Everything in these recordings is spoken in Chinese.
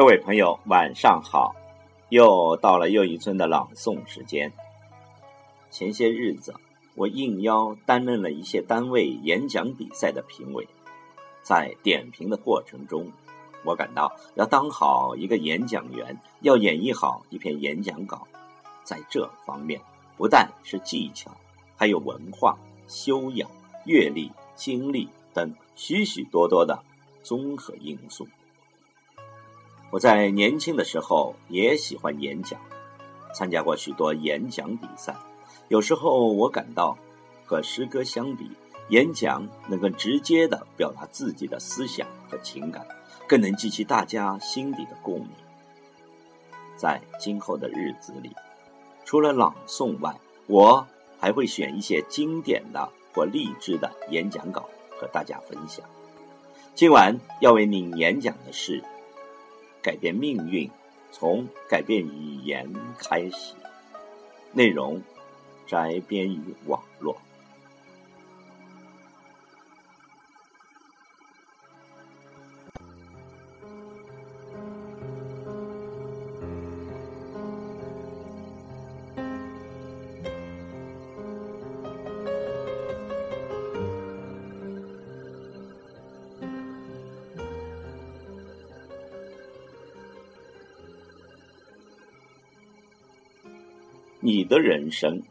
各位朋友，晚上好！又到了又一村的朗诵时间。前些日子，我应邀担任了一些单位演讲比赛的评委，在点评的过程中，我感到要当好一个演讲员，要演绎好一篇演讲稿，在这方面不但是技巧，还有文化、修养、阅历、经历等许许多多的综合因素。我在年轻的时候也喜欢演讲，参加过许多演讲比赛。有时候我感到，和诗歌相比，演讲能更直接地表达自己的思想和情感，更能激起大家心底的共鸣。在今后的日子里，除了朗诵外，我还会选一些经典的或励志的演讲稿和大家分享。今晚要为您演讲的是。改变命运，从改变语言开始。内容摘编于网络。你的人生，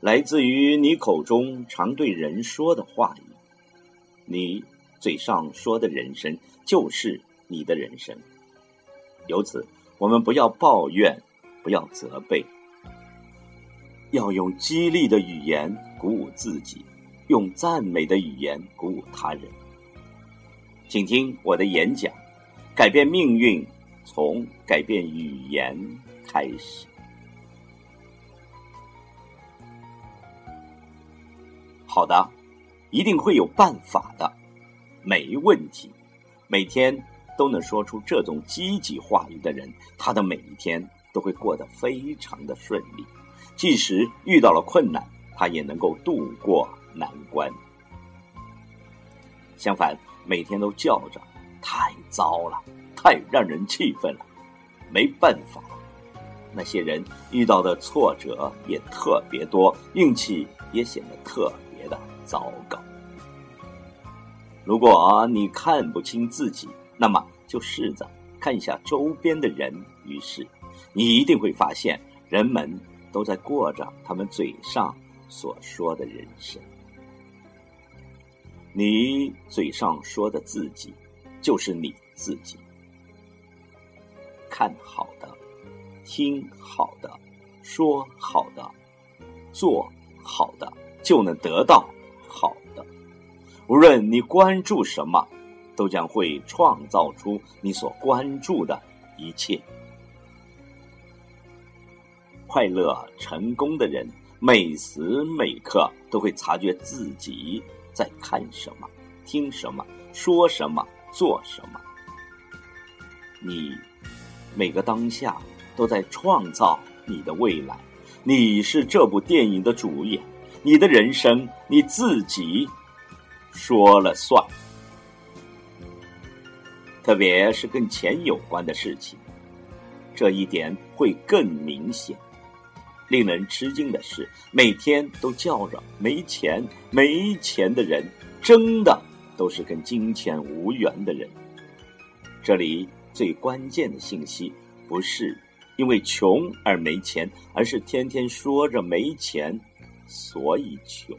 来自于你口中常对人说的话语。你嘴上说的人生，就是你的人生。由此，我们不要抱怨，不要责备，要用激励的语言鼓舞自己，用赞美的语言鼓舞他人。请听我的演讲：改变命运，从改变语言开始。好的，一定会有办法的，没问题。每天都能说出这种积极话语的人，他的每一天都会过得非常的顺利。即使遇到了困难，他也能够度过难关。相反，每天都叫着太糟了，太让人气愤了，没办法。那些人遇到的挫折也特别多，运气也显得特。别的糟糕！如果你看不清自己，那么就试着看一下周边的人。于是，你一定会发现，人们都在过着他们嘴上所说的人生。你嘴上说的自己，就是你自己。看好的，听好的，说好的，做好的，就能得到。好的，无论你关注什么，都将会创造出你所关注的一切。快乐成功的人，每时每刻都会察觉自己在看什么、听什么、说什么、做什么。你每个当下都在创造你的未来，你是这部电影的主演。你的人生你自己说了算，特别是跟钱有关的事情，这一点会更明显。令人吃惊的是，每天都叫着没钱、没钱的人，真的都是跟金钱无缘的人。这里最关键的信息，不是因为穷而没钱，而是天天说着没钱。所以穷，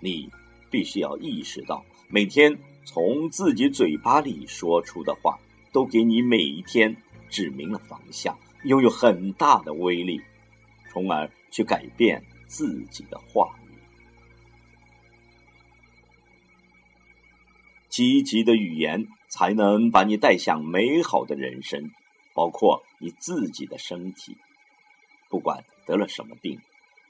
你必须要意识到，每天从自己嘴巴里说出的话，都给你每一天指明了方向，拥有很大的威力，从而去改变自己的话语。积极的语言才能把你带向美好的人生，包括你自己的身体。不管得了什么病，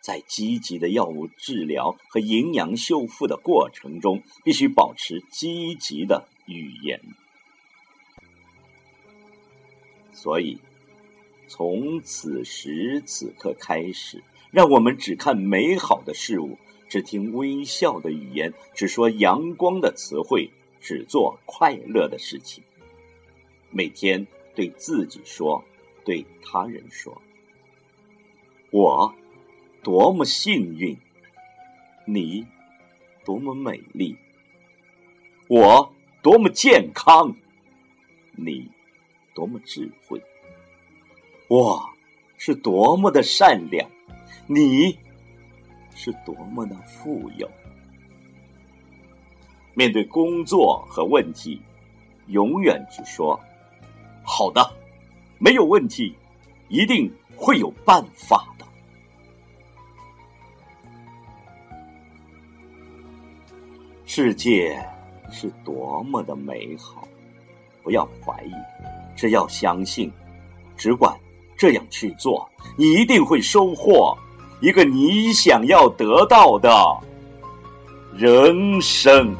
在积极的药物治疗和营养修复的过程中，必须保持积极的语言。所以，从此时此刻开始，让我们只看美好的事物，只听微笑的语言，只说阳光的词汇，只做快乐的事情。每天对自己说，对他人说：“我多么幸运，你多么美丽，我多么健康，你多么智慧，我是多么的善良，你是多么的富有。”面对工作和问题，永远只说。好的，没有问题，一定会有办法世界是多么的美好，不要怀疑，只要相信，只管这样去做，你一定会收获一个你想要得到的人生。